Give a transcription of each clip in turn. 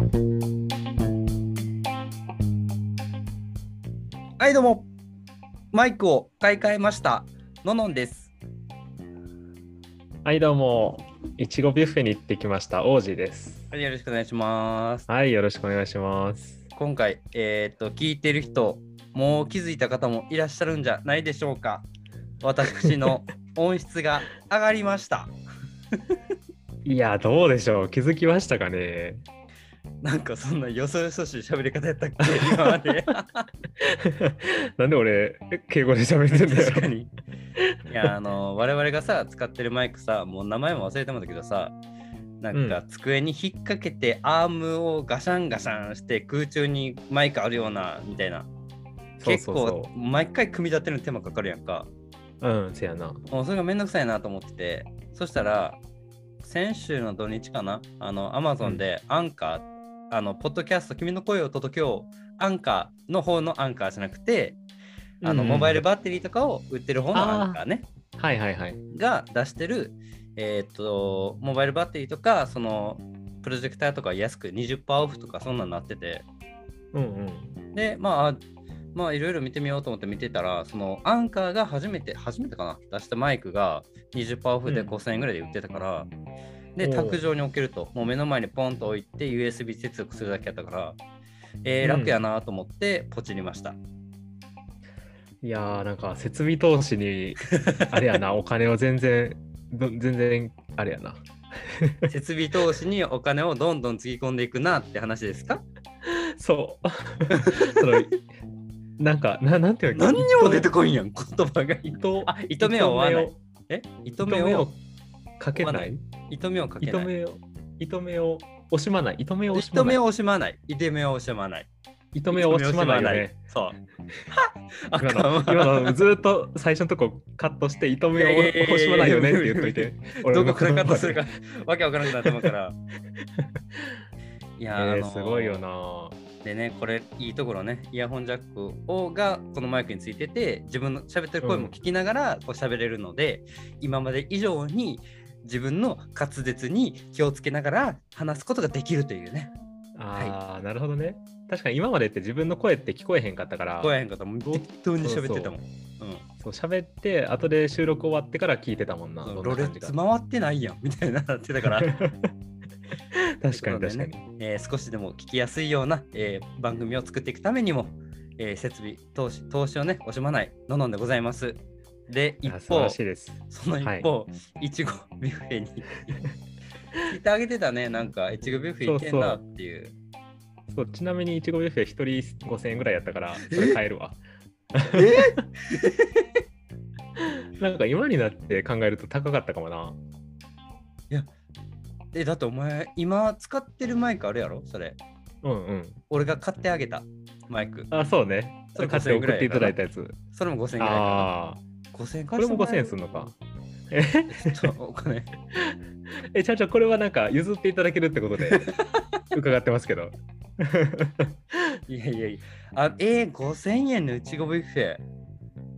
はいどうもマイクを買い替えましたののんですはい、どうも。いちごビュッフェに行ってきました。王子です。はいよろしくお願いしますはい、よろしくお願いします。今回えーっと聞いてる人もう気づいた方もいらっしゃるんじゃないでしょうか私の 音質が上がりましたいや、どうでしょう。気づきましたかね。なんかそんなよそよそしい喋り方やったっけ今まで なんで俺、え敬語で喋ってんだよ。確かに。いや、あの、我々がさ、使ってるマイクさ、もう名前も忘れてもんだけどさ、なんか机に引っ掛けてアームをガシャンガシャンして空中にマイクあるようなみたいな。結構毎回組み立てるの手間かかるやんか。う。うん、せやな。もうそれがめんどくさいなと思ってて、そしたら、先週の土日かな、あの、アマゾンでアンカー、あの、ポッドキャスト、君の声を届けよう、アンカーの方のアンカーじゃなくて、あの、うんモバイルバッテリーとかを売ってる方のアンカーね。はいはいはい。が出してる、えーっと、モバイルバッテリーとか、その、プロジェクターとか安く20%オフとかそんなんなってて、うんうん。で、まあ、まあ、いろいろ見てみようと思って見てたら、そのアンカーが初めて、初めてかな、出したマイクが20%オフでうん5000円ぐらいで売ってたから、で、おう卓上に置けると、もう目の前にポンと置いて USB 接続するだけやったから、えーうん楽やなと思ってポチりました。いやー、なんか設備投資に、あれやな、お金を全然、ど全然、あれやな。設備投資にお金をどんどんつぎ込んでいくなって話ですか？そう。そのなんか、ななんていうの？何にも出てこいんやん、言葉が。糸あ、糸目を追わない。え？糸目をかけない？糸目をかけない。糸目を糸目を惜しまない糸目を惜しま糸目ないを惜しまない。糸目を惜しまない。糸目を惜しまないよね。そう。あ 今の今のずっと最初のとこカットして糸目を惜しまないよねって言っといて。どこからカットするか。かわけわからなくなってますから。いやーすごいよな。でね、これいいところね、イヤホンジャックをがこのマイクについてて、自分の喋ってる声も聞きながらこう喋れるので、今まで以上に自分の滑舌に気をつけながら話すことができるというね。ああ、なるほどね。確かに今までって自分の声って聞こえへんかったから、聞こえへんかったもん適当に喋ってたもん。そう喋って後で収録終わってから聞いてたもんな。ロレッツ回ってないやんみたいになってたから。確かに確かに。ねえー少しでも聞きやすいような、えー番組を作っていくためにも、えー設備投資投資をね惜しまないののんでございます。で一方。その一方、いちごビュッフェに 聞いてあげてたねなんかいちごビュッフェ行ってんなっていう。そうちなみにいちごビュッフェ1人5000円ぐらいやったから、それ買えるわ。なんか今になって考えると高かったかもな。えだってお前今使ってるマイクあるやろ？それ。うんうん。俺が買ってあげたマイク。あ、そうね。それ買って送っていただいたやつ。それも5000円ぐらいかああ。な。5000円これも5000円するるのか。え、お金。え、ちゃんちゃん、これはなんか譲っていただけるってことで 伺ってますけど。いやいやいや。あえー、5000円のいちごビュッフェ。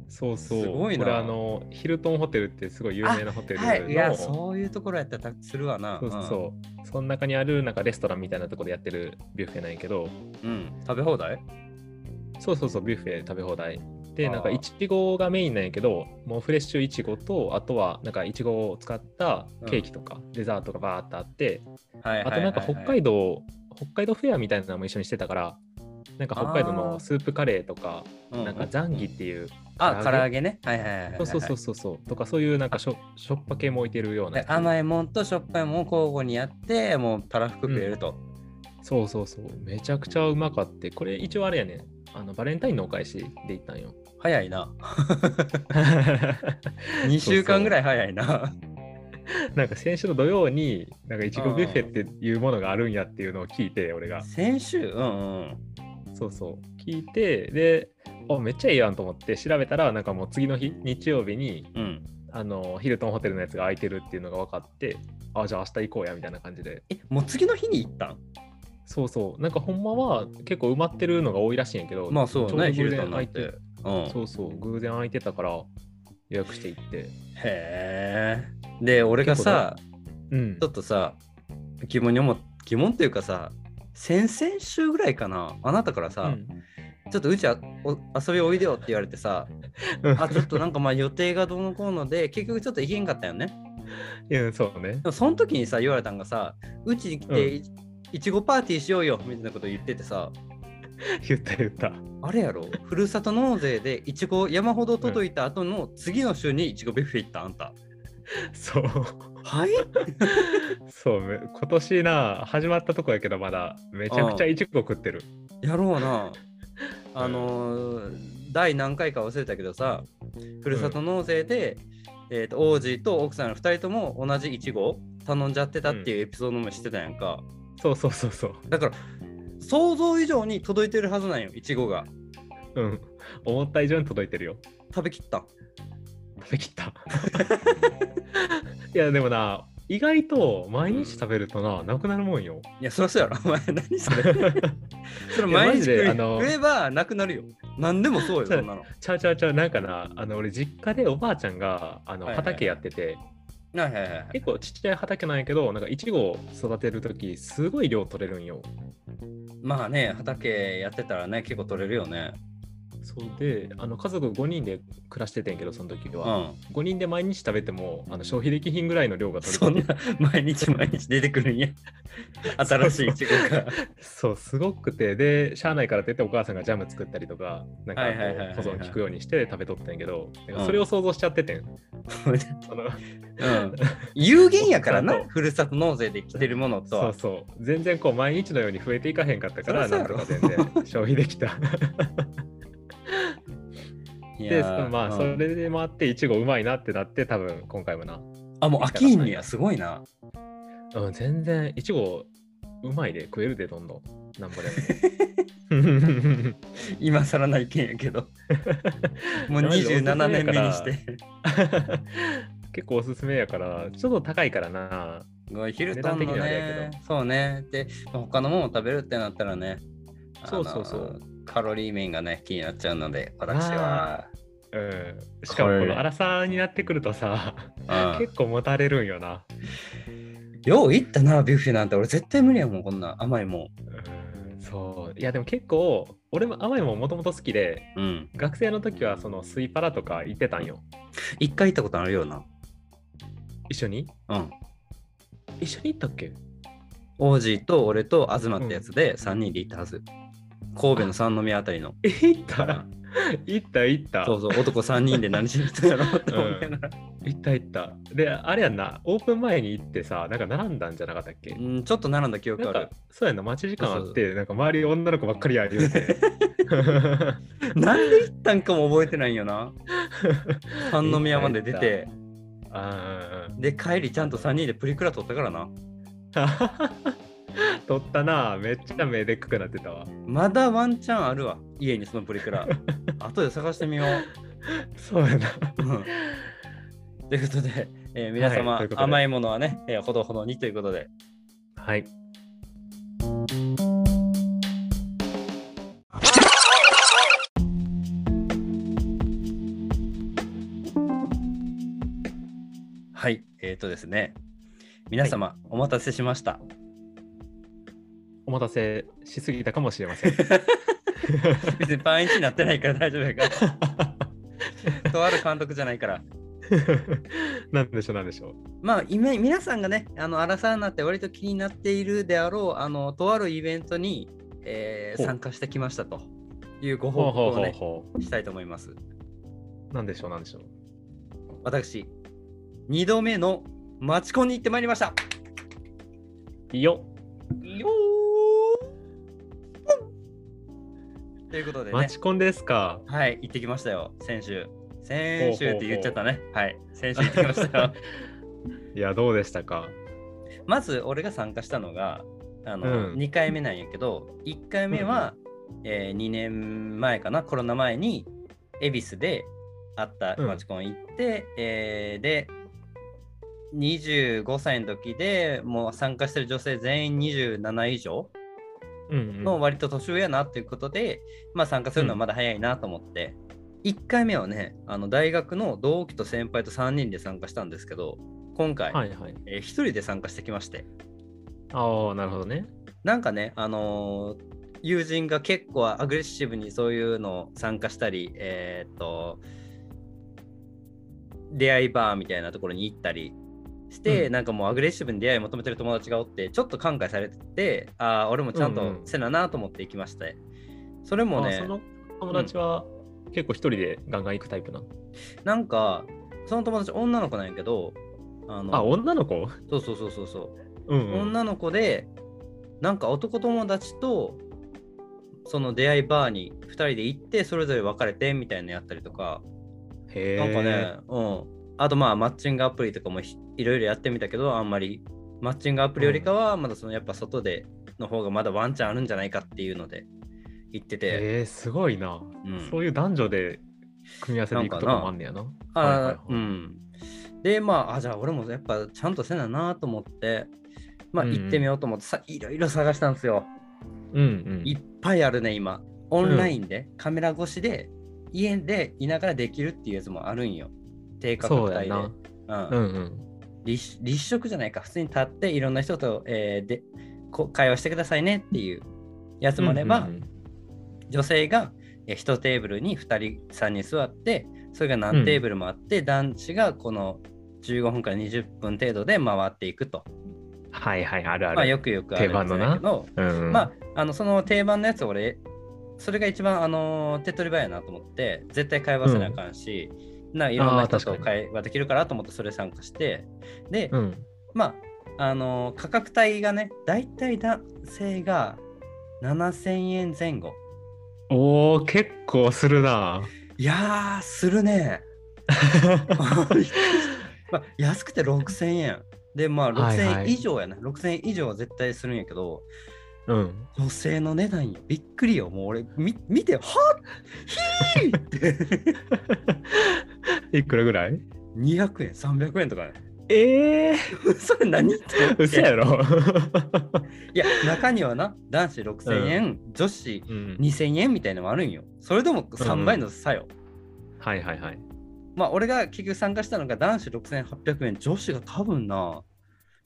そうそう。すごいなこれあの、ヒルトンホテルってすごい有名なホテルの、はい、いや、そういうところやったらするわな。そうそうそう。その中にあるなんかレストランみたいなところでやってるビュッフェなんやけど、うん。うん。食べ放題？そうそうそう、ビュッフェ食べ放題。で、なんかいちごがメインなんやけど、もうフレッシュいちごと、あとはなんかいちごを使ったケーキとか、デザートがバーってあって、はいはいあとなんか北海道、北海道フェアみたいなのも一緒にしてたから、なんか北海道のスープカレーとか、道なんかザンギっていう、あ、唐唐揚げ？揚げね。はいはいはいはい。そうそうそうそうそう、とかそういうなんかしょしょっぱ系も置いてるような。甘いもんとしょっぱいもんを交互にやって、もうたらふく食えると。そうそうそう、めちゃくちゃうまかって、これ一応あれやね。ん、あのバレンタインのお返しで行ったんよ。早いな。2週間ぐらい早いな。なんか先週の土曜に、なんかいちごビュッフェっていうものがあるんやっていうのを聞いて、俺が。先週？うんうん。そうそう。聞いて、で、あ、めっちゃいいやんと思って調べたら、なんかもう次の日、日曜日に、うん。あの、ヒルトンホテルのやつが空いてるっていうのが分かって、あ、じゃあ明日行こうやみたいな感じで。え、もう次の日に行ったん？そうそう。なんかほんまは結構埋まってるのが多いらしいんやけど、まあそうね、ヒルトンなんて。うん。そうそう、偶然空いてたから予約して行って。へえ。で、俺がさ、うんちょ。っとさ、疑問に思っ疑問っていうかさ、先々週ぐらいかな、あなたからさ、うんちょっとうちあお遊びおいでよって言われてさ、あ、ちょっとなんかまあ予定がどうのこうので、結局ちょっと行けんかったよね。いや、そうねで。もその時にさ、言われたんがさ、うちに来て、いいちごパーティーしようよみたいなこと言っててさ、言った言った。あれやろ、ふるさと納税でいちご山ほど届いた後の次の週にいちごビュッフェ行ったあんた。そう。はい？そう、め今年な、始まったとこやけど、まだ、めちゃくちゃいちご食ってる。やろうな。あのー第何回か忘れたけどさ、ふるさと納税で、えー、と王子と奥さんの2人とも同じいちご頼んじゃってたっていうエピソードも知ってたやんか。そうそうそうそう。だから、想像以上に届いてるはずなんよ、いちごが。うん。思った以上に届いてるよ。食べきった。食べきった。いや、でもな、意外と毎日食べるとな、なくなるもんよ。いや、そりゃそうやろ。お前、何それ。それ毎日食いであの食えばなくなるよ。何でもそうよ、そんなの。ちゃうちゃうちゃう、なんかな、あの俺、実家でおばあちゃんがあのはいはい畑やってて、はいはいはい。結構ちっちゃい畑なんやけど、なんかいちごを育てるとき、すごい量取れるんよ。まあね、畑やってたらね、結構取れるよね。そうで、あの家族5人で暮らしててんけど、その時うは。ん。5人で毎日食べてもあの消費できひんぐらいの量が取そんれてな毎日毎日出てくるんや。新しいいちごが。そうすごくて。でしゃあないからってお母さんがジャム作ったりとかなんか保存効くようにして食べとったんやけどうんかそれを想像しちゃっててん、そのうん、有限やからな ふるさと納税で来てるものとそうは。そう。全然こう毎日のように増えていかへんかったからなんとか全然消費できたでまあうんそれで回っていちごうまいなってなって多分今回もなあ、もう飽きんにはすごいな。うん全然いちごうまいで食えるでどんどんなんぼでも 今更な意見やけど。もうマジで27年目にして。結構おすすめやから、ちょっと高いからな。ヒルトンのね。そうね。で、他のものを食べるってなったらね。そうそうそう。カロリー面がね、気になっちゃうので、私は。うん、しかもこの荒さになってくるとさ、うん 結構持たれるんよな。よう行ったな、ビュッフェなんて。俺絶対無理やもん、こんな甘いもうん、そう。いやでも結構、俺も甘いもんもともと好きで、ん。うん。学生の時はそのスイパラとか行ってたんよ。一回行ったことあるような。一緒に？うん。一緒に行ったっけ？王子と俺と東ってやつで3人で行ったはず。神戸の三宮あたりの。え、行った？行った行った。そうそう、男3人で何しに行ったんやろって思いながら。行った行った。で、あれやんな、オープン前に行ってさ、なんか並んだんじゃなかったっけ？うん、ちょっと並んだ記憶あるなんか。そうやんな、待ち時間あって、なんか周り女の子ばっかりや言うて。なんで行ったんかも覚えてないんよな。三宮まで出て、あーで、帰りちゃんと3人でプリクラ撮ったからな。撮ったな、めっちゃ目でっかくなってたわ。まだワンチャンあるわ、家にそのプリクラ。後で探してみよう。そうやな。うんということで、えー皆様、はい甘いものはね、えーほどほどにということで。はい。はい、えっ、ー、とですね、皆様、お待たせしました。お待たせしすぎたかもしれません。別にパンイチになってないから大丈夫やから。とある監督じゃないから。なんでしょう、なんでしょう。まあ、今皆さんがね、あの、アラサーになって割と気になっているであろう、あの、とあるイベントに、えー参加してきましたというご報告をね、ほしたいと思います。う。なんでしょう、なんでしょう。私、2度目のマチコンに行ってまいりました。よ。よーということでねマ、チコンですか？はい、行ってきましたよ、先週。先週って言っちゃったね。はい、先週行ってきましたよ。いや、どうでしたか？まず、俺が参加したのが、あの、うん2回目なんやけど、1回目は、え2年前かな、コロナ前に、恵比寿であったうんマチコン行って、えーで、25歳の時でもう参加してる女性全員27以上うん、うん。の割と年上やなっていうことで、まあ参加するのはまだ早いなと思って、1回目はね、あの大学の同期と先輩と3人で参加したんですけど、今回、はいはい。え1人で参加してきまして、ああ、なるほどね。なんかね、あのー友人が結構アグレッシブにそういうの参加したり、えーっと、出会いバーみたいなところに行ったりして、うんなんかもうアグレッシブに出会い求めてる友達がおって、ちょっと感慨されてて、ああ、俺もちゃんとうんうんせななと思って行きました。それもねあそ、の友達は結構一人でガンガン行くタイプなの、なんか、その友達女の子なんやけど、あのあ、女の子？そうそうそうそうそう。うん、うん。女の子でなんか男友達とその出会いバーに2人で行ってそれぞれ別れてみたいなのやったりとかへえ。なんかね、うん、あとまあマッチングアプリとかもひいろいろやってみたけどあんまりマッチングアプリよりかはまだそのやっぱ外での方がまだワンチャンあるんじゃないかっていうので言ってて、へえ、すごいな、うんそういう男女で組み合わせで行くとかもあんねやな。あはいはいはいうん。で、まあ、あ、じゃあ俺もやっぱちゃんとせななと思って、まあうんうん行ってみようと思ってさ、いろいろ探したんですよ。うんうん。いっぱいあるね、今。オンラインで、カメラ越しで、家でいながらできるっていうやつもあるんよ。低価格帯で。やな。うんうんうん。立立食じゃないか、普通に立っていろんな人と、えーでこ会話してくださいねっていう。やつもあれば、うんうん女性が1テーブルに2人3人座ってそれが何テーブルもあって、男子がこの15分から20分程度で回っていくと、はいはい、あるある。まあ、よくよくある定番のな。うんうん、まああのその定番のやつ俺それが一番あの手っ取り早いなと思って絶対会話せなあかんし、ないろんな人と会話できるからと思ってそれ参加してで、うん。まああの価格帯がね大体男性が7000円前後おー、結構するな。いやーするね まあ、安くて6000円。で、まあ6000はいはい円以上やな。6000円以上は絶対するんやけど、うん。女性の値段よ。びっくりよ。もう俺、み見て、はっひーって。いくらぐらい？200円、300円とかね。ええ それ何って？やろ。いや、中にはな、男子6000円、女子うん、2000円みたいなのもあるんよ。それでも3倍の差よ。はいはいはい。まあ、俺が結局参加したのが男子6800円、女子が多分な、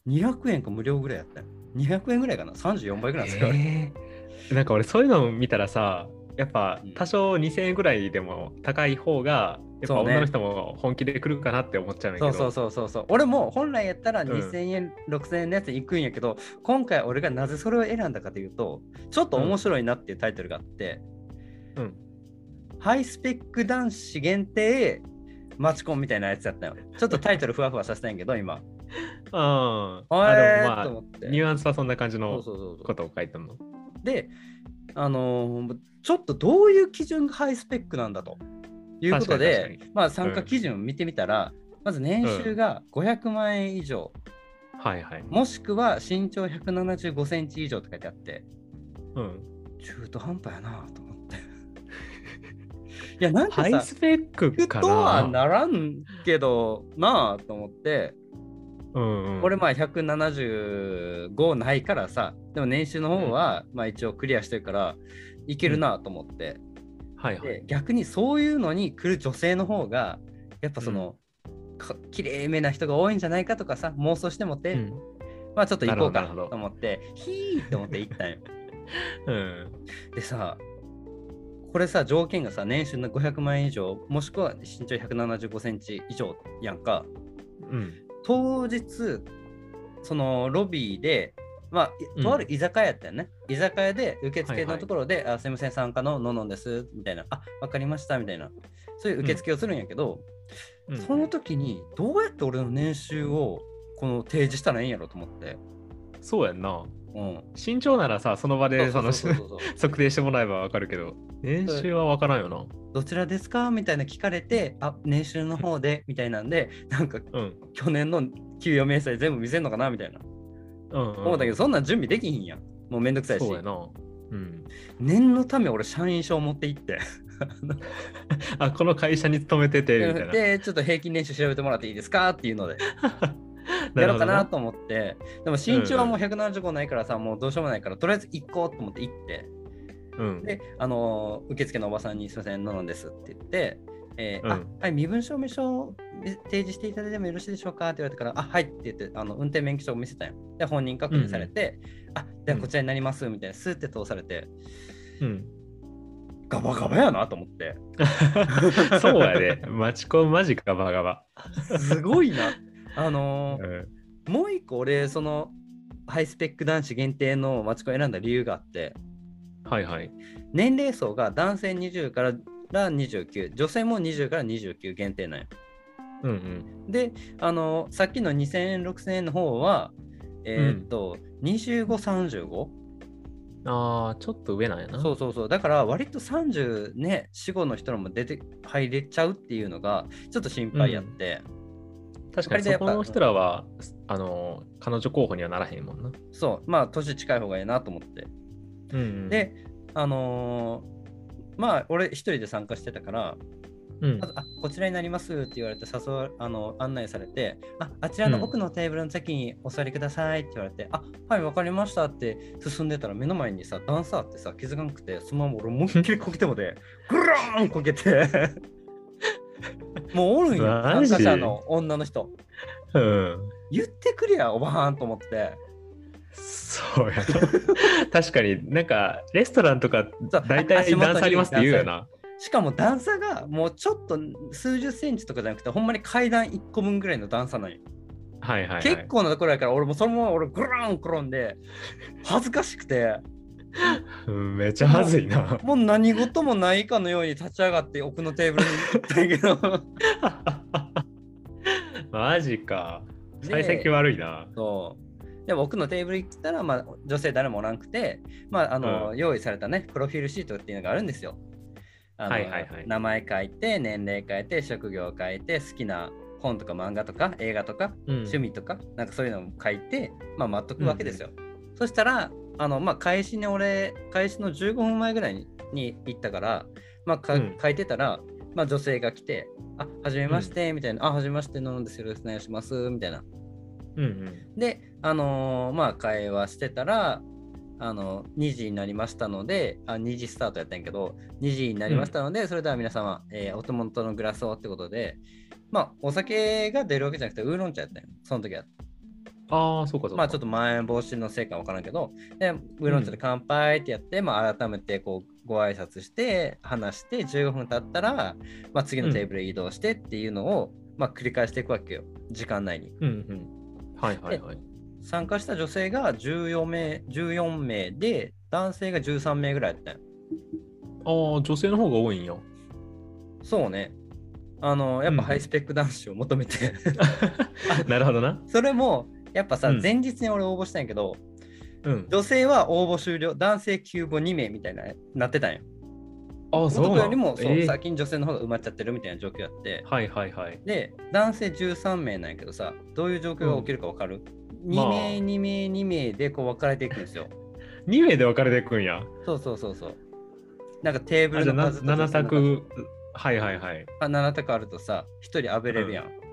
200円か無料ぐらいやったよ。200円ぐらいかな ?34 倍ぐらいなんですよ。えーなんか俺そういうのを見たらさやっぱうん多少2000円ぐらいでも高い方がやっぱそうね女の人も本気で来るかなって思っちゃうんやけどそうそうそうそうそう。俺も本来やったらん2000円、6000円のやつに行くんやけど、今回俺がなぜそれを選んだかというと、ちょっと面白いなっていうタイトルがあって、うんハイスペック男子限定マチコンみたいなやつやったよ。ちょっとタイトルふわふわさせたんやけど、今。あでもまあ。ニュアンスはそんな感じのことを書いてんの。で、あのーちょっとどういう基準がハイスペックなんだと。いうことでまあ参加基準を見てみたら、まず年収が500万円以上、はいはい。もしくは身長175センチ以上って書いてあって、うん。中途半端やなと思って。いや、なんかさ、ハイスペックかふとはなならんけどなあと思って、うんうん。俺まあ175ないからさ、でも年収の方はまあ一応クリアしてるから、いけるなと思って、はいはい。で逆にそういうのに来る女性の方がやっぱその、か綺麗めな人が多いんじゃないかとかさ妄想してもって、うん。まあちょっと行こうかなと思ってヒーって思って行ったんよ。うん。でさこれさ条件がさ年収の500万円以上もしくは身長175センチ以上やんか。うん当日そのロビーでまあうん。とある居酒屋やったよね、居酒屋で受付はいはいのところで、あすいません参加のののんです。みたいな。あわかりましたみたいな。そういう受付をするんやけど、うん。その時にどうやって俺の年収をこの提示したらいいんやろと思って、そうやんなうん、身長ならさその場でその 測定してもらえばわかるけど。年収はわからんよな。どちらですか？みたいな聞かれてあ年収の方で みたいなんでなんかうん。去年の給与明細全部見せんのかな？みたいな。うんうん思ったけどそんなん準備できひんやん。もうめんどくさいし。そうやな。うん。念のため俺社員証持って行って。あこの会社に勤めててみたいな。でちょっと平均年収調べてもらっていいですか？っていうのでやろうかなと思って。でも身長はもう175ないからさ、もうどうしようもないからとりあえず行こうと思って行って。うん。であのー受付のおばさんに「すいませんののんです」って言って「えーあうん。はい身分証明書を提示していただいてもよろしいでしょうか?」って言われてから「あはい」って言ってあの運転免許証を見せたよ。で本人確認されて「あで、うん。こちらになりますみたいな、スーって通されて、うん。ガバガバやなと思って、そうやで。マチコンマジガバガバ。すごいな。あのーうんもう一個俺、その、ハイスペック男子限定のマチコン選んだ理由があって、はいはい。年齢層が男性20から29、女性も20から29限定なんよ。うんうん。で、あのさっきの2000円、6000円の方は、えーっと、25、35? ああ、ちょっと上なんやな。そうそうそう。だから、割と30ね、4、5の人らも出て入れちゃうっていうのが、ちょっと心配やって、確かにそこの人らは、あの、彼女候補にはならへんもんな。そう、まあ、年近い方がいいなと思って。うんうん、で、あのーまあ、俺一人で参加してたから、うん。あ、あこちらになりますって言われて誘わあの案内されてああちらの奥のテーブルの席にお座りくださいって言われて、あはいわかりましたって進んでたら目の前にさダンサーってさ気づかなくてそのまま俺思いっきりこけてもでグラーンこけて もうおるんよ参加者の女の人うん。言ってくれやおばはんと思ってそうやな。確かになんか、レストランとか大体段差ありますって言うよな。しかも段差がもうちょっと数十センチとかじゃなくてほんまに階段1個分ぐらいの段差なんよはいはい、はい。結構なところやから俺もそのまま俺グラーン転んで恥ずかしくてうん、めっちゃはずいな。もう何事もないかのように立ち上がって奥のテーブルに行ったけど マジか。で幸先悪いな。そうでも奥のテーブル行ったら、まあ、女性誰もおらんくて、まああのう用意されたねプロフィールシートっていうのがあるんですよ。はいはいはい名前書いて年齢書いて職業書いて好きな本とか漫画とか映画とかうん趣味とか、なんかそういうのを書いて、まあ、待っとくわけですよ。そしたら、あの、まあ、開始に俺、開始の15分前ぐらいにに行ったから、まあ、かうん書いてたら、まあ、女性が来て、あ、はじめまして、みたいな、あ、はじめまして、なんですよろしくお願いします、みたいな。うんうん。で、あのーまあ、会話してたら、あの2時になりましたので、あ2時スタートやったんやけど、2時になりましたので、それでは皆様、えーお手元のグラスをってことで、まあ、お酒が出るわけじゃなくて、ウーロン茶やったんよ、その時は。ああ、そうかそうか。まあちょっとまん延防止のせいかわからんけど、で、ウーロン茶で乾杯ってやって、まあ改めてこうご挨拶して、話して、15分経ったら、まあ次のテーブルへ移動してっていうのを、まあ繰り返していくわけよ、時間内に。うんうん。はいはいはい。参加した女性が14名 ,14 名で、男性が13名ぐらいやったんよああ、女性の方が多いんや。そうね。あの、やっうんぱハイスペック男子を求めて、なるほどな。それも、やっぱさ、うん前日に俺応募したんやけど、うん。女性は応募終了、男性急募2名みたいななってたんよ。ああ、そう男なよりもそう、えー先に女性の方が埋まっちゃってるみたいな状況やって、はいはいはい。で、男性13名なんやけどさ、どういう状況が起きる？か分かる、まあ ?2 名、2名、2名でこう分かれていくんですよ。2名で分かれていくんや。そうそうそうそう。なんかテーブルの数と7択。はいはいはい。あ7択あるとさ、1人あぶれるやん。そうやな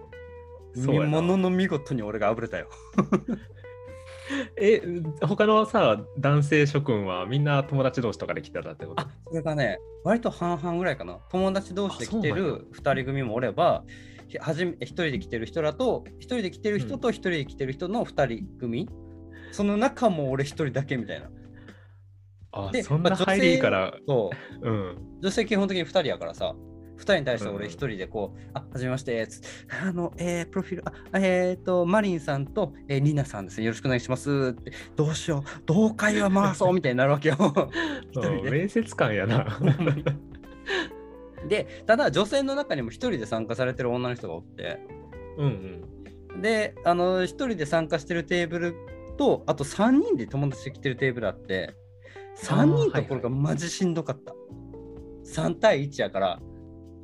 ものの見事に俺があぶれたよ。え、他のさ、男性諸君はみんな友達同士とかで来てたってこと？あそれがね、割と半々ぐらいかな。友達同士で来てる2人組もおれば、ひはじめ1人で来てる人らと、1人で来てる人と1人で来てる人の2人組、その中も俺1人だけみたいな。あでそんな入りいいから、そううん。女性基本的に2人やからさ、2人に対して俺うん。1人でこう、あ、はじめまして、あの、えー、プロフィール、あ、えっ、と、マリンさんと、えー、リナさんですね、よろしくお願いしますって、どうしよう、どう会話回そう みたいになるわけよ。面接官やな。で、ただ女性の中にも1人で参加されてる女の人がおって、うんうん。で、あの、1人で参加してるテーブルと、あと3人で友達で来てるテーブルあって、3人ところがマジしんどかった。3対1やから、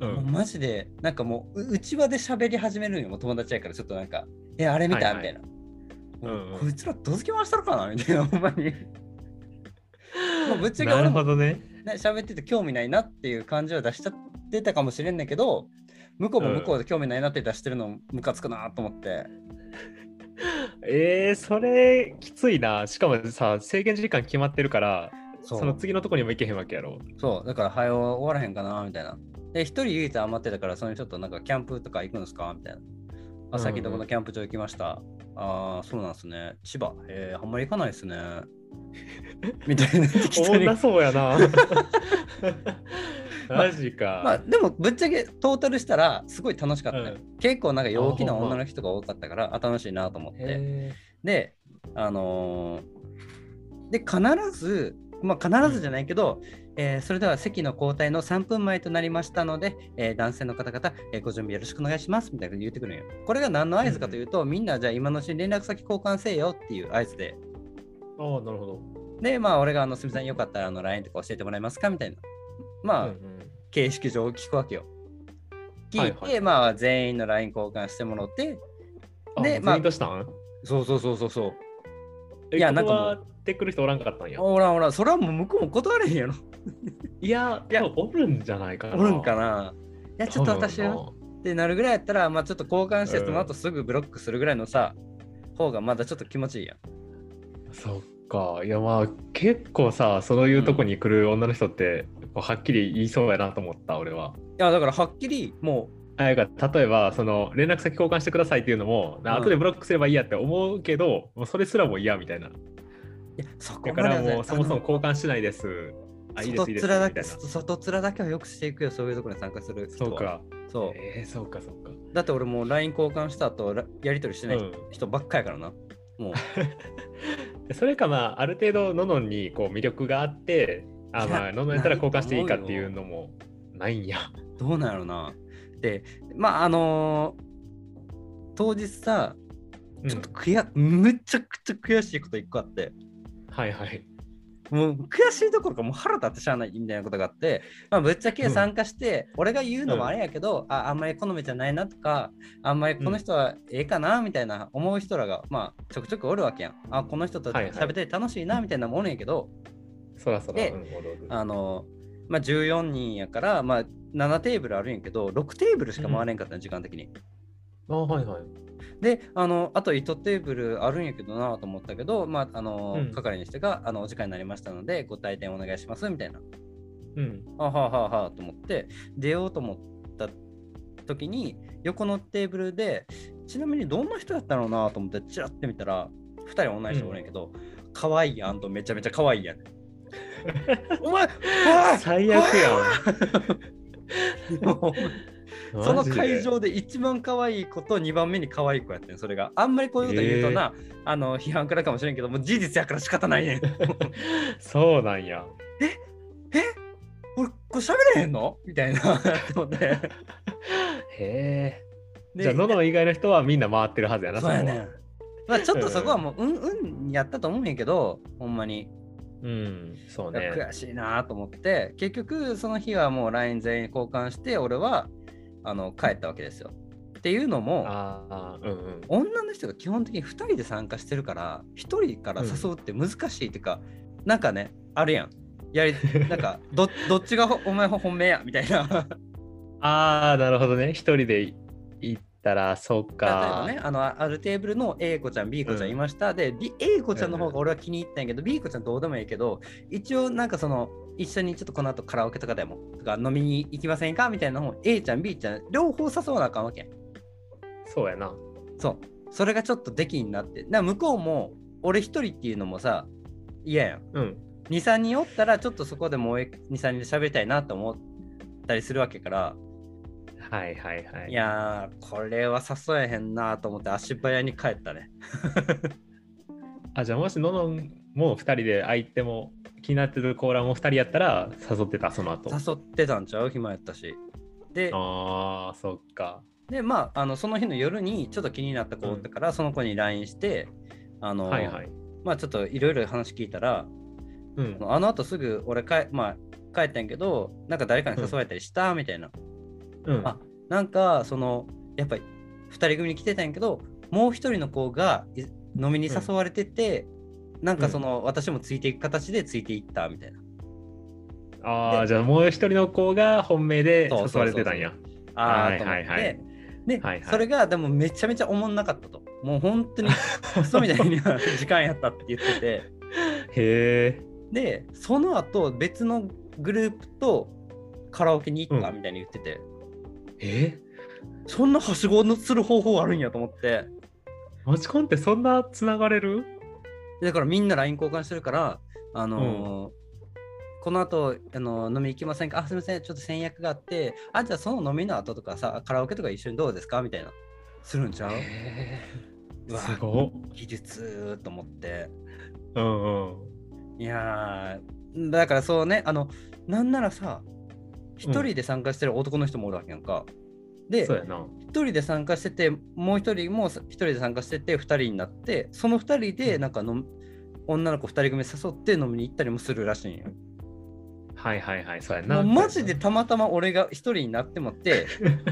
う、もうんマジで、なんかもう、う内輪で喋り始めるんよ、友達やから、ちょっとなんか、え、あれ見た、はいはいみたいな。うんうんこいつらどつき回したのかな？みたいな、ほんまに。もうぶっちゃけ俺もほどね。ね喋ってて興味ないなっていう感じは出しちゃってたかもしれんねんけど、向こうも向こうで興味ないなって出してるのムカつくなと思って。えー、それきついな。しかもさ、制限時間決まってるから、その次のとこにも行けへんわけやろ。そう、だから、早終わらへんかなみたいな。で、一人唯一余ってたから、そのちょっとなんかキャンプとか行くんですか？みたいな。あ、最近どこのキャンプ場行きました。ああ、そうなんですね。千葉？えー、あんまり行かないですね。みたいなおもんなそうやな。マジか。まあでもぶっちゃけトータルしたらすごい楽しかった、ねうん結構なんか陽気な女の人が多かったからあ楽しいなと思ってへであのーで必ずまあ必ずじゃないけど、えーそれでは席の交代の3分前となりましたので、えー男性の方々、えーご準備よろしくお願いしますみたいな言ってくるんよ。これが何の合図かというと、みんなじゃあ今のうちに連絡先交換せよっていう合図で、ーああ、なるほど。で、まあ俺があのすみません、よかったらあの LINE とか教えてもらえますか？みたいな。まあ、うんうん形式上聞くわけよ。聞いて、はいはいまあ全員の LINE 交換してもらって、あでまあそうそうそうそうそう。えいやなんかもう断ってくる人おらんかったんや。ほらほら、それはもう向こうも断れへんやろ。いや、いやおるんじゃないかな。おるんかないや、ちょっと私は多ってなるぐらいやったら、まあちょっと交換して、うんその後すぐブロックするぐらいのさ、方がまだちょっと気持ちいいやん。そっか。いや、まあ、結構さ、そういうとこに来る女の人って、こうはっきり言いそうやなと思った、俺は。いや、だからはっきりもあやから例えばその連絡先交換してくださいっていうのも、なうん後でブロックすればいいやって思うけど、もうそれすらも嫌みたいな。う、いや、そこだからもうそもそも交換しないです。外面だけ。外面だけはよくしていくよ、そういうところに参加する。そうか。そう。えー、そうか、そうか。だって俺もう LINE 交換した後、らやり取りしてないうん人ばっかやからな。もう。それかまあ、ある程度、ののんにこう魅力があって、あまあ、ののんやったら交換していいかっていうのもないんや。どうなんやろな。で、まああのー当日さ、ちょっと悔や、めちゃくちゃ悔しいこと一個あって、はいはい。もう悔しいどころかもう腹立ってしゃあないみたいなことがあって、まあ、ぶっちゃけ参加して、俺が言うのもあれやけど、ああんまり好みじゃないなとかあんまりこの人はええかなみたいな思う人らが、まあちょくちょくおるわけやん。あこの人と喋って楽しいなみたいなのもんやけど、そらそら。であのまあ14人やから、まあ、7テーブルあるんやけど6テーブルしか回れんかったの、時間的に。あはいはい。であのあと1テーブルあるんやけどなと思ったけど、まああのうん。係の人があのお時間になりましたのでご退店お願いしますみたいな。うん。あはあはあはあと思って出ようと思った時に横のテーブルでちなみにどんな人やったのなと思ってチラッて見たら2人同じ人おるんやけど、可愛いやんとめちゃめちゃ可愛いやん。お前おい最悪やもうんその会場で一番可愛い子と2番目に可愛い子やってんそれが。あんまりこういうこと言うとな、あの批判からかもしれんけどもう事実やから仕方ないねん。そうなんや。え俺これ喋れへんの？みたいなと思って。へえ。でじゃあ、のの以外の人はみんな回ってるはずやな、そうやねん。まあちょっとそこはもううんうんやったと思うんやけどほんまに、うん、そうね。悔しいなと思って結局その日はもう LINE 全員交換して俺はあの帰ったわけですよっていうのもうんうん。女の人が基本的に2人で参加してるから1人から誘うって難しいっていうか、なんかねあるやんやり なんかどどっちがほお前本命やみたいな ああ、なるほどね。一人で行ったら、そう例えばか。ねあのあるテーブルの A 子ちゃん B 子ちゃうんんいました、で B- A 子ちゃんの方が俺は気に入ったんやけど、B 子ちゃんどうでもいいけど一応なんかその一緒にちょっとこの後カラオケとかでもとか飲みに行きませんか？みたいなのを A ちゃん B ちゃん両方誘わなあかんわけ。そうやな。そう。それがちょっとできになって。な向こうも俺一人っていうのもさ嫌やん。うん。23人おったらちょっとそこでもう23人で喋りたいなと思ったりするわけから。はいはいはい。いやーこれは誘えへんなと思って足早に帰ったね。あ、じゃあもしののんも二人で相手も気になってるコーラも二人やったら誘ってた、その後。誘ってたんちゃう？暇やったしでああ、そっか。でまああのその日の夜にちょっと気になった子おったから、その子に LINE してあの、はいはい。まあちょっといろいろ話聞いたらうん。あの後すぐ俺かえ、まあ、帰ったんやけどなんか誰かに誘われたりしたみたいな、うん、あなんかそのやっぱり2人組に来てたんやけどもう一人の子がい飲みに誘われてて、なんかその、私もついていく形でついていったみたいな。ああ、じゃあもう一人の子が本命で誘われてたんや。ああ、はいはいはい。で、はいはい。それがでもめちゃめちゃおもんなかったと。もう本当に クソみたいには時間やったって言ってて。へえ。でその後別のグループとカラオケに行ったうんみたいに言ってて、え？そんなはしごのする方法あるんやと思って。マチコンってそんなつながれる？だからみんな LINE 交換してるからあのーこの後あの飲み行きませんか？あすみません。ちょっと先約があってあじゃあその飲みの後とかさカラオケとか一緒にどうですか？みたいな。するんちゃう？うわすご。っ。技術と思って。うんうん。いやーだからそうねあのなんならさ一人で参加してる男の人もおるわけやんか、でそうやな。一人で参加しててもう一人も一人で参加してて二人になってその二人でなんかの女の子二人組誘って飲みに行ったりもするらしいんよ。はいはいはい、そうやな。マジでたまたま俺が一人になってもって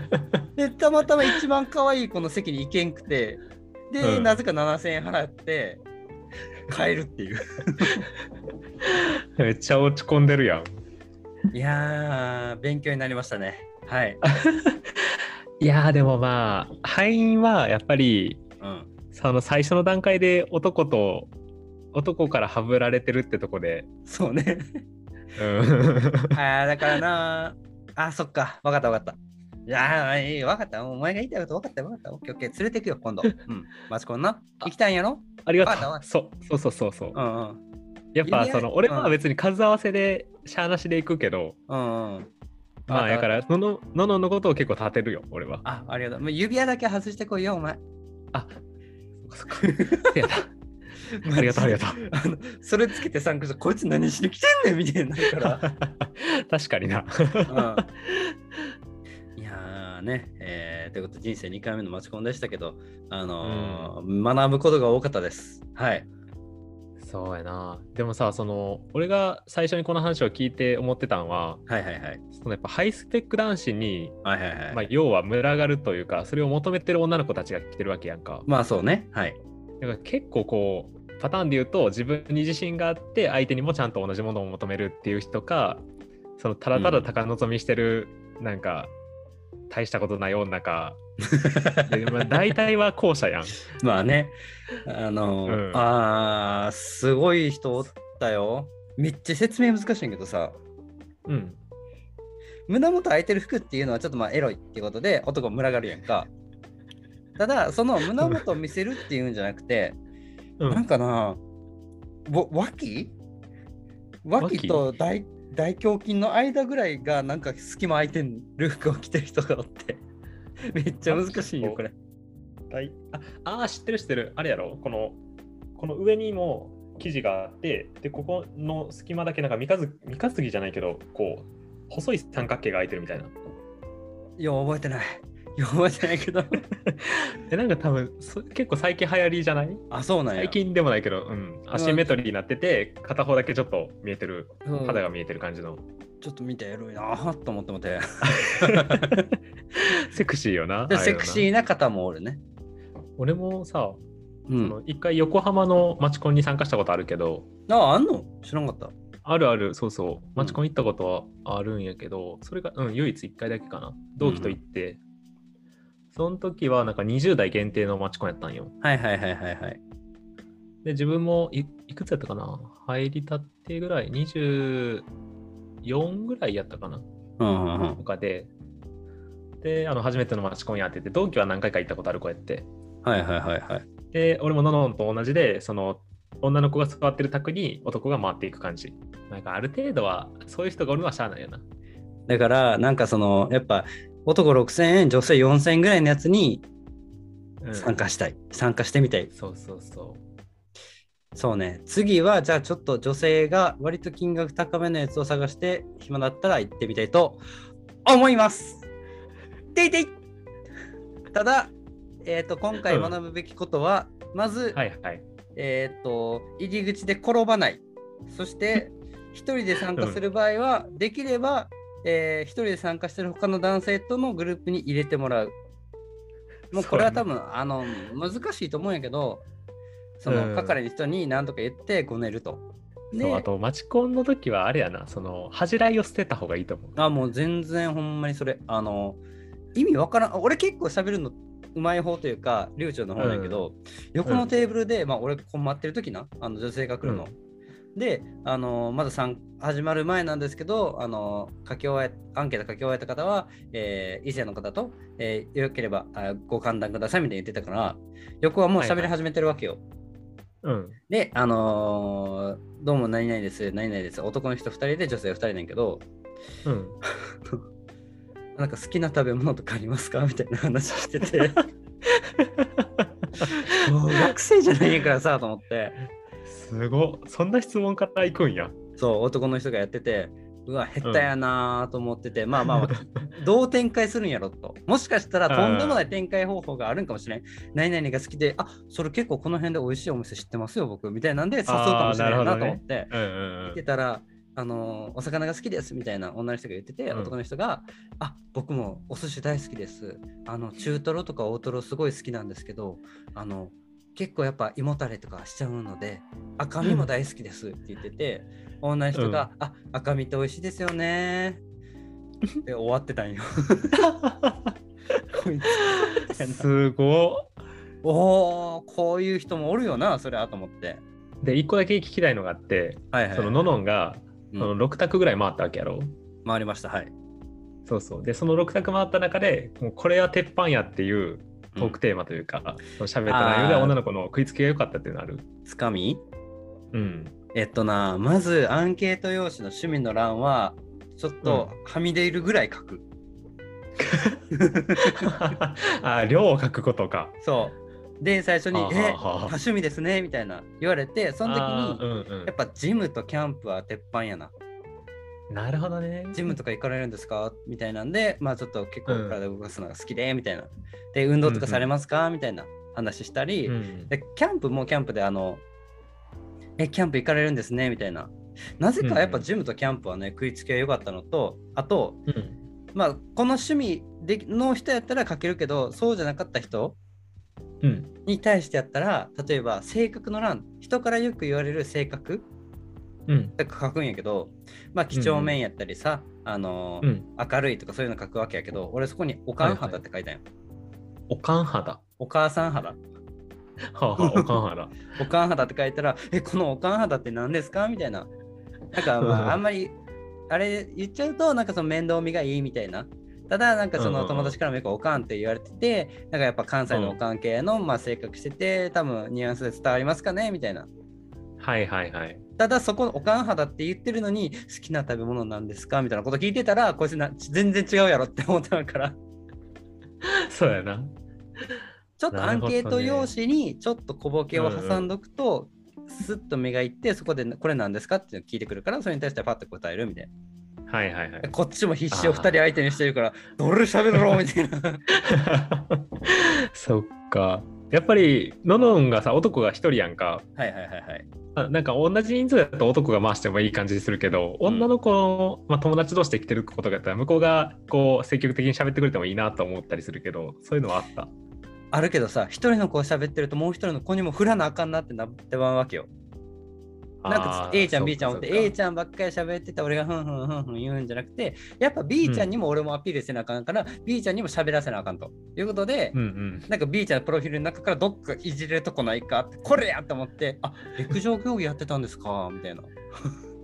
でたまたま一番可愛い子の席に行けんくてで、うんなぜか7000円払って帰るっていう。めっちゃ落ち込んでるやん。いやー勉強になりましたね。はい。いやーでもまあ敗因はやっぱりうん、その最初の段階で男と男からはぶられてるってとこで、そうね。うん、あーだからなあ、そっか。わかったわかった。いやー、いいわかった。お前が言いたいことわかったわかった。オッケーオッケー。連れてくよ、今度。うん。マチコンな。行きたいんやろ？ありがとうそうそうそうそうそううんうん。やっぱその俺はうん別に数合わせでしゃーなしで行くけど、うんうん。まあやからのののののことを結構立てるよ俺はあ、ありがとう。もう指輪だけ外してこいよ、お前。あそっかそっかせ やな ありがとうありがとうあのそれつけて参加して、こいつ何しに来てんねんみたいになるから。確かになうんいやーね、えーということで人生2回目のマチコンでしたけど、あのー学ぶことが多かったです。はい。そうやなでもさその俺が最初にこの話を聞いて思ってたんははいはいはい。そのやっぱハイスペック男子に、はいはいはい。まあ、要は群がるというかそれを求めてる女の子たちが来てるわけやんかまあそうね。はい。だから結構こうパターンで言うと自分に自信があって相手にもちゃんと同じものを求めるっていう人かそのただただ高望みしてる、なんか大したことない女か でまあ、大体は後者やん。まあね、あのーうんあーすごい人おったよ。めっちゃ説明難しいんやけどさ、うん。胸元開いてる服っていうのはちょっとまあエロいってことで男群がるやんか。ただ、その胸元を見せるっていうんじゃなくて、うなんかな、わ脇？脇と大大胸筋の間ぐらいがなんか隙間空いてる服を着てる人がおって、めっちゃ難しいよ、これ。大ああー、知ってる知ってる。あれやろ？この、この上にも生地があって、で、ここの隙間だけなんか三日月三日月じゃないけど、こう、細い三角形が空いてるみたいな。いや、覚えてない。いや、覚えてないけど。え、なんか多分そ結構最近流行りじゃない？あ、そうなんや。最近でもないけど、うん。アシンメトリーになってて、片方だけちょっと見えてる、うん肌が見えてる感じの。ちょっと見てエロいなぁと思ってもて。セクシーよな。セクシーな方もおるね。俺もさ、そうん。の一回横浜のマチコンに参加したことあるけど、あ、あんの？知らんかった。あるある、そうそう、マチコン行ったことはあるんやけど、それが、うん、唯一1回だけかな。同期と行って、その時はなんか20代限定のマチコンやったんよ。はいはいはいはいはい。で、自分もいいくつやったかな？入りたってぐらい、24ぐらいやったかな？うんうんうんと。かで、で、あの、初めてのマチコンやってて、同期は何回か行ったことある子やって。はいはいはいはい。で、俺もののんと同じで、その、女の子が座ってる卓に男が回っていく感じ。なんかある程度は、そういう人がおるのはしゃあないよな。だから、なんかその、やっぱ男6000円、女性4000円ぐらいのやつにうん参加したい。参加してみたい。そうそうそそうね。次は、じゃあちょっと女性が割と金額高めのやつを探して、暇だったら行ってみたいと思います。ていていただ、えっ、と、今回学ぶべきことは、まず、う。はいはい。えっ、と、入り口で転ばない。そして、一人で参加する場合は、できれば、えー一人で参加してる他の男性とのグループに入れてもらう。もうこれは多分、あの難しいと思うんやけど、そのうん係の人に何とか言ってごねると。でそうあと、マチコンの時はあれやな、その、恥じらいを捨てた方がいいと思う。あ、もう全然ほんまにそれ。あの、意味わからん。俺結構喋るのうまい方というか、流暢の方だけど、横のテーブルで、まあ俺困ってる時な、あの女性が来るの。で、あのまださん始まる前なんですけど、あの書き終えアンケート書き終えた方は、えー異性の方と、えーよければあご歓談くださいみたいに言ってたから、横はもう喋り始めてるわけよ。うん。で、あのーどうも何々です、何々です。男の人2人で女性2人ねんけど、うん。なんか好きな食べ物とかありますか？みたいな話してて。学生じゃないからさと思って、すごっそんな質問から行くんや。そう、男の人がやってて、うわ、下手やなーと思ってて、まあまあ、まあ、どう展開するんやろと。もしかしたらとんでもない展開方法があるんかもしれん。何々が好きで、あそれ結構この辺で美味しいお店知ってますよ、僕。みたいなんで誘うかもしれないなと思って。うんうん言ってたら、あのお魚が好きですみたいな女の人が言ってて、うん男の人が、あ僕もお寿司大好きです。あの中トロとか大トロすごい好きなんですけど、あの結構やっぱ胃もたれとかしちゃうので、赤身も大好きですって言ってて、女の人が、あ赤身って美味しいですよね。で終わってたんよ。すごっおお、こういう人もおるよな、それはと思って。で、一個だけ聞きたいのがあって、はいはい、そのののんが、うんその6択ぐらい回ったわけやろ？回りました。はい。そうそう。で、その6択回った中で、もうこれは鉄板やっていうトークテーマというか、その喋った内容で女の子の食いつきが良かったっていうのある？つかみ？うん。えっとな、まずアンケート用紙の趣味の欄は、ちょっとはみ出るぐらい書く。あ、量を書くことか。そう。で、最初に、はあえ、多趣味ですね、みたいな言われて、その時に、うんうんやっぱジムとキャンプは鉄板やな。なるほどね。ジムとか行かれるんですか？みたいなんで、まあちょっと結構うん。体動かすのが好きで、みたいな。で、運動とかされますか？みたいな話したり、うんで、キャンプもキャンプで、あの、え、キャンプ行かれるんですね？みたいな。なぜかやっぱジムとキャンプはね、食いつきが良かったのと、あと、うん。まあ、この趣味での人やったら書けるけど、そうじゃなかった人うん。に対してやったら、例えば性格の欄、人からよく言われる性格うん書くんやけど、まあ、几帳面やったりさ、あのーうん明るいとかそういうの書くわけやけど、俺そこにおかん肌って書いたんよ。おかん肌？お母さん肌。はあ、はあ、おかん肌。おかん肌って書いたら、え、このおかん肌って何ですか？みたいな。なんかまあ、あんまり、あれ言っちゃうと、なんかその面倒見がいいみたいな。ただ、なんかそうんうんうんの友達からもよくおかんって言われてて、なんかやっぱ関西のおかん系の、まあ性格してて、多分ニュアンスで伝わりますかね？みたいな。はいはいはい。ただそこおかん肌って言ってるのに好きな食べ物なんですか？みたいなこと聞いてたらこいつな全然違うやろって思ったから そうやな。ちょっとアンケート用紙にちょっと小ボケを挟んどくと、スッと目がいってそこでこれなんですかっていうのを聞いてくるからそれに対してパッと答えるみたいはいはいはいな。こっちも必死を2人相手にしてるからどれ喋ろう？みたいな そっか。やっぱり、ののんがさ、男が一人やんか。はいはいはいはいあなんか同じ人数だと男が回してもいい感じするけど、うん女の子の、まあ、友達同士で来てることがやったら向こうがこう積極的に喋ってくれてもいいなと思ったりするけどそういうのはあった？あるけどさ一人の子が喋ってるともう一人の子にも振らなあかんなってなってまうわけよなんか A ちゃん B ちゃんおって A ちゃんばっかり喋ってた俺がふんふんふんふん言うんじゃなくてやっぱ B ちゃんにも俺もアピールせなあかんから、B ちゃんにも喋らせなあかんと。いうことで、うんうん。なんか B ちゃんのプロフィールの中からどっかいじれるとこないかってこれやと思ってあ陸上競技やってたんですかみたいな。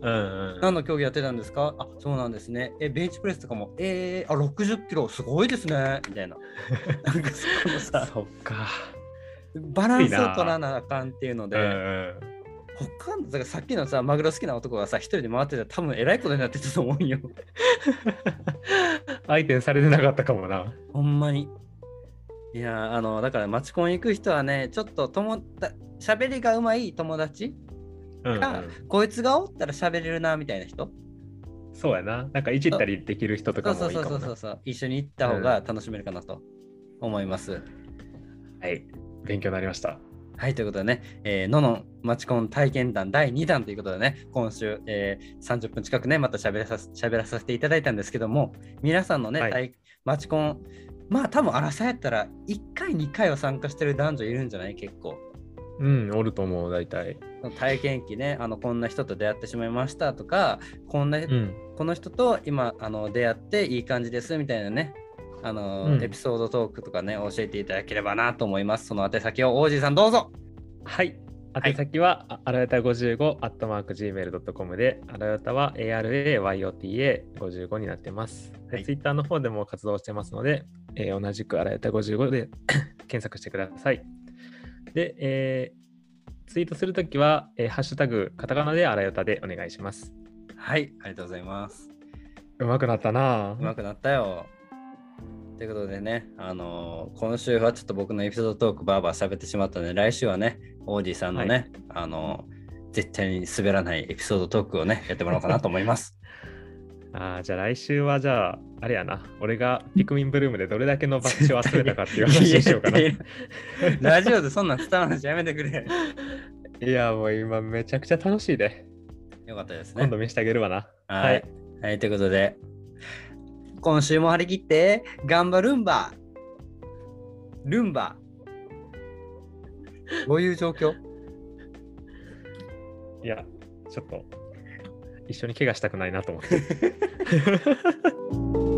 うんうん。何の競技やってたんですかあそうなんですね。えベンチプレスとかもえー、あ60キロすごいですね。みたいな。なんかそこのさそっか。バランスを取らなあかんっていうので、うんうん他のだからさっきのさマグロ好きな男がさ一人で回ってたら多分えらいことになってたと思うんよ 相手にされてなかったかもな。ほんまにいやあのだからマチコン行く人はねちょっと友だ喋りがうまい友達うんうんが、こいつがおったら喋れるなみたいな人そうやな。なんかいじったりできる人とかもい。そうそうそうそう一緒に行った方が楽しめるかなと思います、はい。勉強になりました。はいということでね、えーののんマチコン体験談第2弾ということでね今週、えー30分近くねまた喋らさせ喋らさせていただいたんですけども皆さんのね、はい体マチコンまあ多分荒さやったら1回2回は参加してる男女いるんじゃない？結構うん、おると思う、大体。体験記ねあのこんな人と出会ってしまいましたとかこんな、うん。この人と今あの出会っていい感じですみたいなねあの、うんエピソードトークとかね教えていただければなと思いますその宛先を王子さんどうぞはい。い宛先は、あらよた55、アットマーク Gmail.com で、あらよたは ARAYOTA55 になってます。ではいツイッターの方でも活動してますので、えー同じくあらよた55で 検索してください。で、えーツイートするときは、えーハッシュタグ、カタカナであらよたでお願いします。はい、ありがとうございます。うまくなったなうまくなったよ。ということでね、あのー今週はちょっと僕のエピソードトークバーバー喋ってしまったので、来週はね、オーディさんのね、あのー絶対に滑らないエピソードトークをね、やってもらおうかなと思います。あーじゃあ来週はじゃあ、あれやな、俺がピクミンブルームでどれだけのバッジを集めたかっていう話にしようかな。ラジオでそんなん伝わらないしやめてくれ。や、もう今めちゃくちゃ楽しいで。よかったですね今。度見せてあげるわな。はい。はい、ということで、今週も張り切って、頑張ルンバルンバ。どういう状況？いや、ちょっと一緒に怪我したくないなと思って。